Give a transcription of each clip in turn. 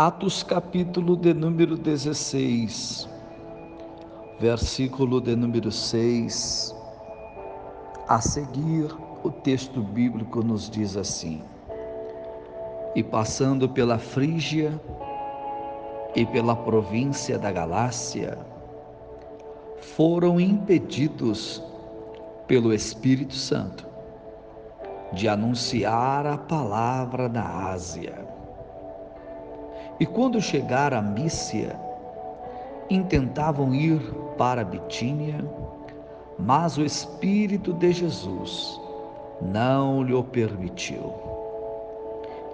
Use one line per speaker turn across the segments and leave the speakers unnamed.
Atos capítulo de número 16, versículo de número 6. A seguir, o texto bíblico nos diz assim: E passando pela Frígia e pela província da Galácia, foram impedidos pelo Espírito Santo de anunciar a palavra na Ásia e quando chegaram a Mícia, intentavam ir para Bitínia, mas o Espírito de Jesus não lhe permitiu.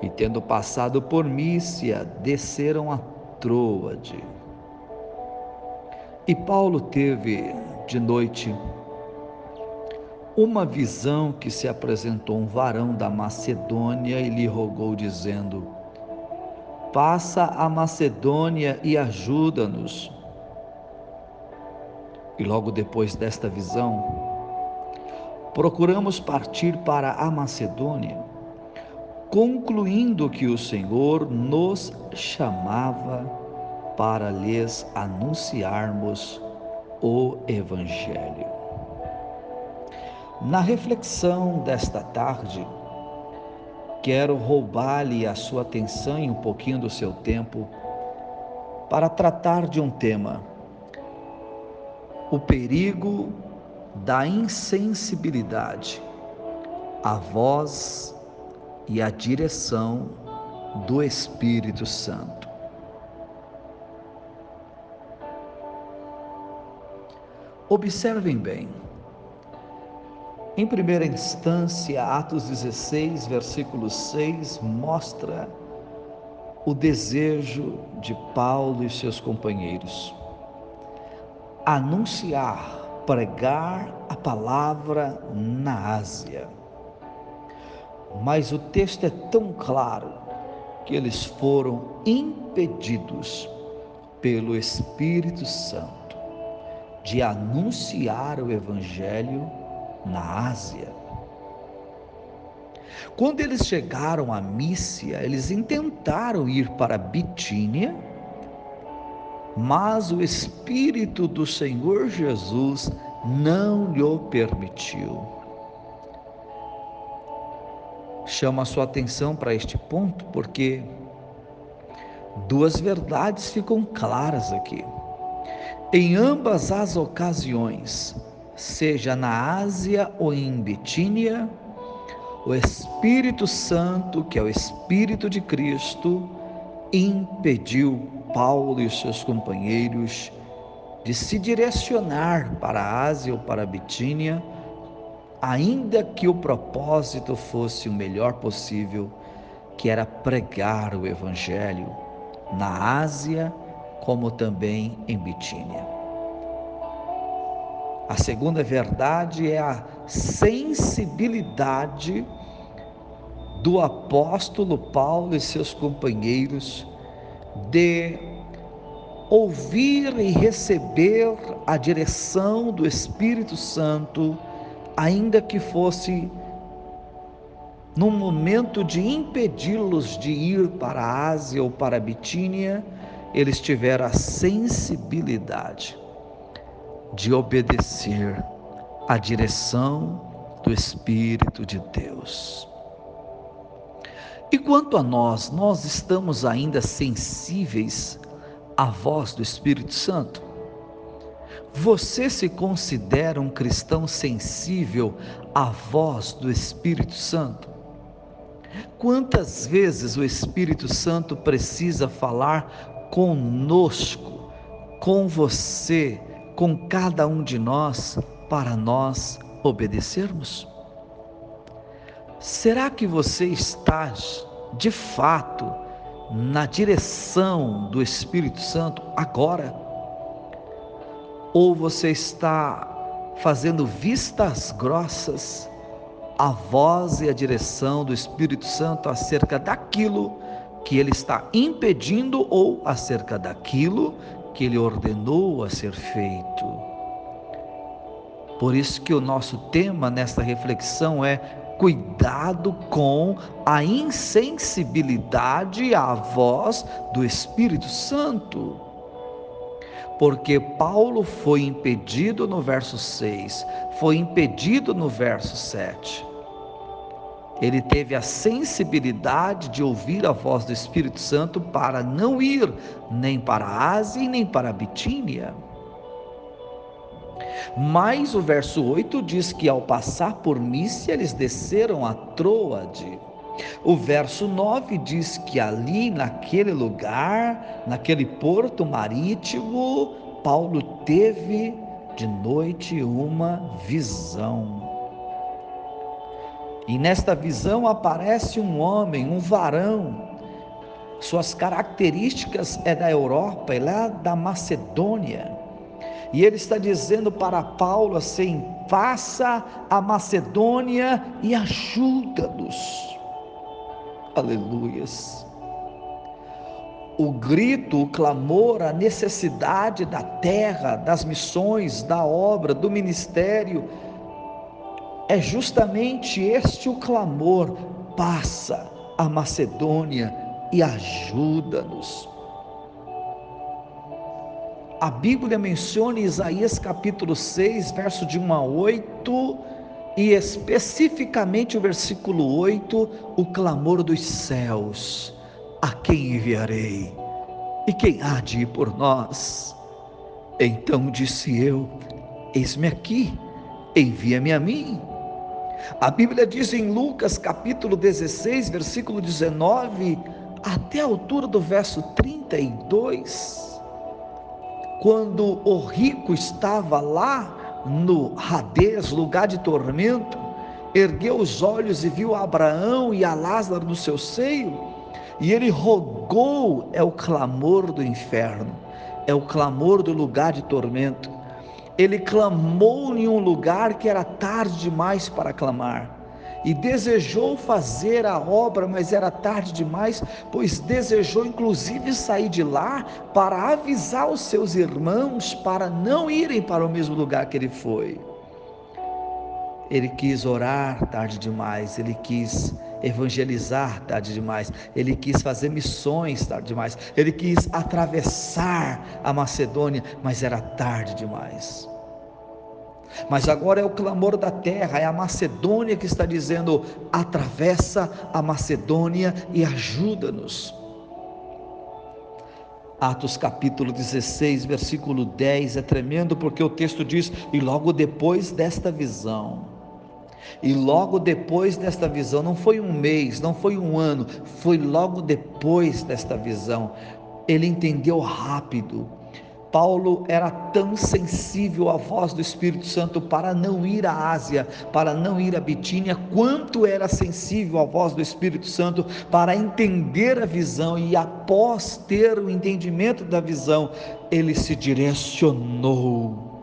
E tendo passado por Mícia, desceram a Troade. E Paulo teve de noite uma visão que se apresentou um varão da Macedônia e lhe rogou, dizendo: passa a Macedônia e ajuda-nos. E logo depois desta visão, procuramos partir para a Macedônia, concluindo que o Senhor nos chamava para lhes anunciarmos o Evangelho. Na reflexão desta tarde, quero roubar-lhe a sua atenção e um pouquinho do seu tempo para tratar de um tema: o perigo da insensibilidade, a voz e a direção do Espírito Santo. Observem bem. Em primeira instância, Atos 16, versículo 6, mostra o desejo de Paulo e seus companheiros. Anunciar, pregar a palavra na Ásia. Mas o texto é tão claro que eles foram impedidos pelo Espírito Santo de anunciar o Evangelho na Ásia. Quando eles chegaram a Mícia, eles intentaram ir para Bitínia, mas o Espírito do Senhor Jesus não lhe permitiu. Chama a sua atenção para este ponto, porque duas verdades ficam claras aqui. Em ambas as ocasiões, seja na Ásia ou em Bitínia, o Espírito Santo, que é o Espírito de Cristo, impediu Paulo e seus companheiros de se direcionar para a Ásia ou para a Bitínia, ainda que o propósito fosse o melhor possível, que era pregar o Evangelho na Ásia como também em Bitínia. A segunda verdade é a sensibilidade do apóstolo Paulo e seus companheiros de ouvir e receber a direção do Espírito Santo, ainda que fosse num momento de impedi-los de ir para a Ásia ou para a Bitínia, eles tiveram a sensibilidade de obedecer à direção do Espírito de Deus. E quanto a nós, nós estamos ainda sensíveis à voz do Espírito Santo? Você se considera um cristão sensível à voz do Espírito Santo? Quantas vezes o Espírito Santo precisa falar conosco, com você, com cada um de nós para nós obedecermos? Será que você está de fato na direção do Espírito Santo agora? Ou você está fazendo vistas grossas à voz e à direção do Espírito Santo acerca daquilo que ele está impedindo ou acerca daquilo que ele ordenou a ser feito. Por isso que o nosso tema nesta reflexão é Cuidado com a insensibilidade à voz do Espírito Santo. Porque Paulo foi impedido no verso 6, foi impedido no verso 7 ele teve a sensibilidade de ouvir a voz do Espírito Santo para não ir nem para a Ásia nem para a Bitínia. Mas o verso 8 diz que ao passar por Mícia eles desceram a Troade. O verso 9 diz que ali naquele lugar, naquele porto marítimo, Paulo teve de noite uma visão. E nesta visão aparece um homem, um varão. Suas características é da Europa, ele é da Macedônia. E ele está dizendo para Paulo assim: faça a Macedônia e ajuda-nos. Aleluias. O grito, o clamor, a necessidade da terra, das missões, da obra, do ministério, é justamente este o clamor: passa a Macedônia e ajuda-nos. A Bíblia menciona Isaías capítulo 6, verso de 1 a 8, e especificamente o versículo 8, o clamor dos céus: A quem enviarei? E quem há de ir por nós? Então disse eu: Eis-me aqui, envia-me a mim. A Bíblia diz em Lucas capítulo 16, versículo 19, até a altura do verso 32, quando o rico estava lá no Hades, lugar de tormento, ergueu os olhos e viu Abraão e a Lázaro no seu seio, e ele rogou, é o clamor do inferno, é o clamor do lugar de tormento ele clamou em um lugar que era tarde demais para clamar. E desejou fazer a obra, mas era tarde demais, pois desejou inclusive sair de lá para avisar os seus irmãos para não irem para o mesmo lugar que ele foi. Ele quis orar tarde demais, ele quis evangelizar tarde demais, ele quis fazer missões tarde demais, ele quis atravessar a Macedônia, mas era tarde demais. Mas agora é o clamor da terra, é a Macedônia que está dizendo: atravessa a Macedônia e ajuda-nos. Atos capítulo 16, versículo 10 é tremendo porque o texto diz: e logo depois desta visão, e logo depois desta visão, não foi um mês, não foi um ano, foi logo depois desta visão, ele entendeu rápido. Paulo era tão sensível à voz do Espírito Santo para não ir à Ásia, para não ir à Bitínia, quanto era sensível à voz do Espírito Santo para entender a visão e após ter o entendimento da visão, ele se direcionou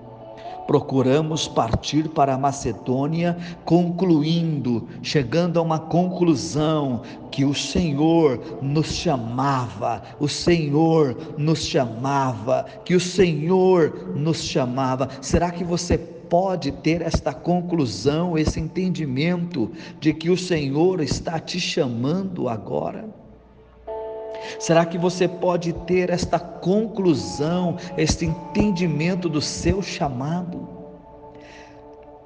procuramos partir para a Macedônia, concluindo, chegando a uma conclusão que o Senhor nos chamava, o Senhor nos chamava, que o Senhor nos chamava. Será que você pode ter esta conclusão, esse entendimento de que o Senhor está te chamando agora? Será que você pode ter esta conclusão, este entendimento do seu chamado?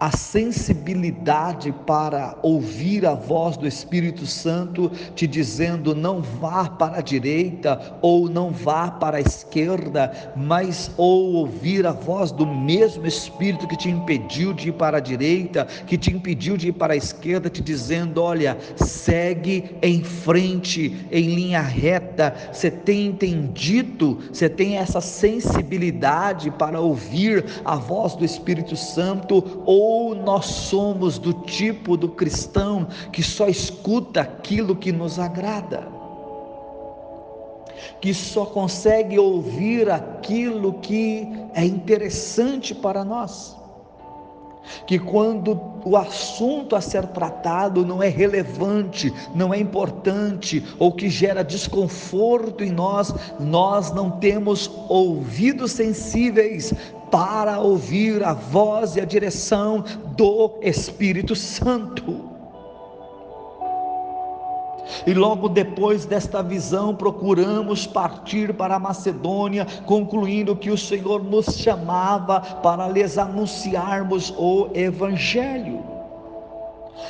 A sensibilidade para ouvir a voz do Espírito Santo te dizendo não vá para a direita ou não vá para a esquerda, mas ou ouvir a voz do mesmo Espírito que te impediu de ir para a direita, que te impediu de ir para a esquerda, te dizendo: olha, segue em frente, em linha reta. Você tem entendido, você tem essa sensibilidade para ouvir a voz do Espírito Santo ou ou nós somos do tipo do cristão que só escuta aquilo que nos agrada, que só consegue ouvir aquilo que é interessante para nós? Que quando o assunto a ser tratado não é relevante, não é importante ou que gera desconforto em nós, nós não temos ouvidos sensíveis para ouvir a voz e a direção do Espírito Santo. E logo depois desta visão, procuramos partir para a Macedônia, concluindo que o Senhor nos chamava para lhes anunciarmos o Evangelho.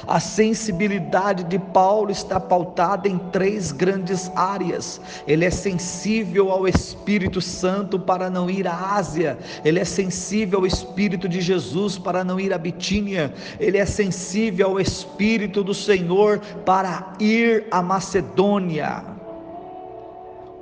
A sensibilidade de Paulo está pautada em três grandes áreas. Ele é sensível ao Espírito Santo para não ir à Ásia, ele é sensível ao Espírito de Jesus para não ir à Bitínia, ele é sensível ao Espírito do Senhor para ir à Macedônia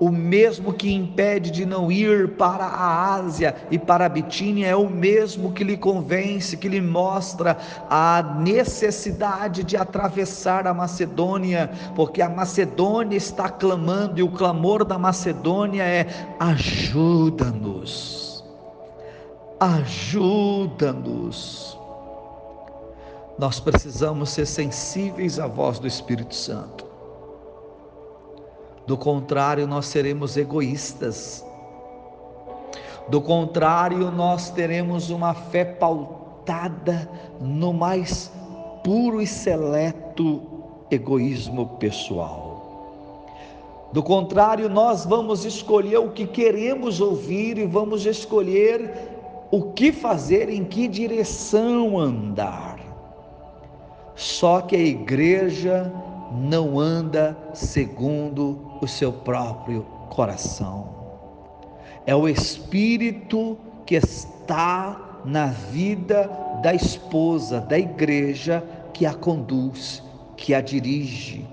o mesmo que impede de não ir para a Ásia e para a Bitínia é o mesmo que lhe convence, que lhe mostra a necessidade de atravessar a Macedônia, porque a Macedônia está clamando e o clamor da Macedônia é: ajuda-nos, ajuda-nos. Nós precisamos ser sensíveis à voz do Espírito Santo. Do contrário, nós seremos egoístas. Do contrário, nós teremos uma fé pautada no mais puro e seleto egoísmo pessoal. Do contrário, nós vamos escolher o que queremos ouvir e vamos escolher o que fazer, em que direção andar. Só que a igreja não anda segundo o seu próprio coração. É o Espírito que está na vida da esposa, da igreja, que a conduz, que a dirige.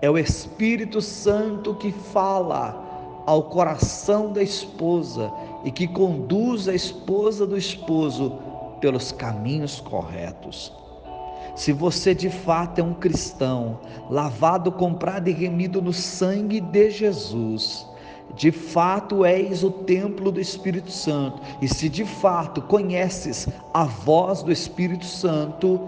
É o Espírito Santo que fala ao coração da esposa e que conduz a esposa do esposo pelos caminhos corretos. Se você de fato é um cristão, lavado, comprado e remido no sangue de Jesus, de fato és o templo do Espírito Santo, e se de fato conheces a voz do Espírito Santo,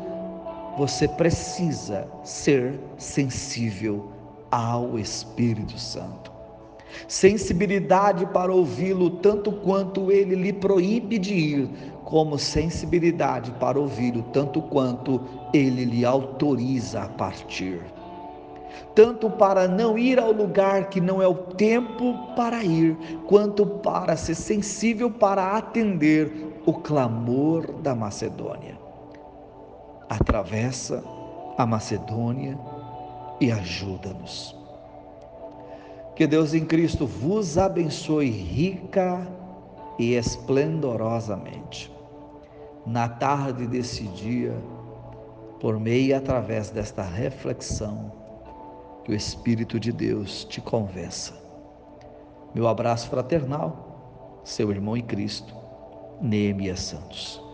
você precisa ser sensível ao Espírito Santo. Sensibilidade para ouvi-lo tanto quanto ele lhe proíbe de ir, como sensibilidade para ouvi-lo tanto quanto ele lhe autoriza a partir. Tanto para não ir ao lugar que não é o tempo para ir, quanto para ser sensível para atender o clamor da Macedônia. Atravessa a Macedônia e ajuda-nos. Que Deus em Cristo vos abençoe rica e esplendorosamente na tarde desse dia, por meio e através desta reflexão, que o Espírito de Deus te convença. Meu abraço fraternal, seu irmão em Cristo, Neemias Santos.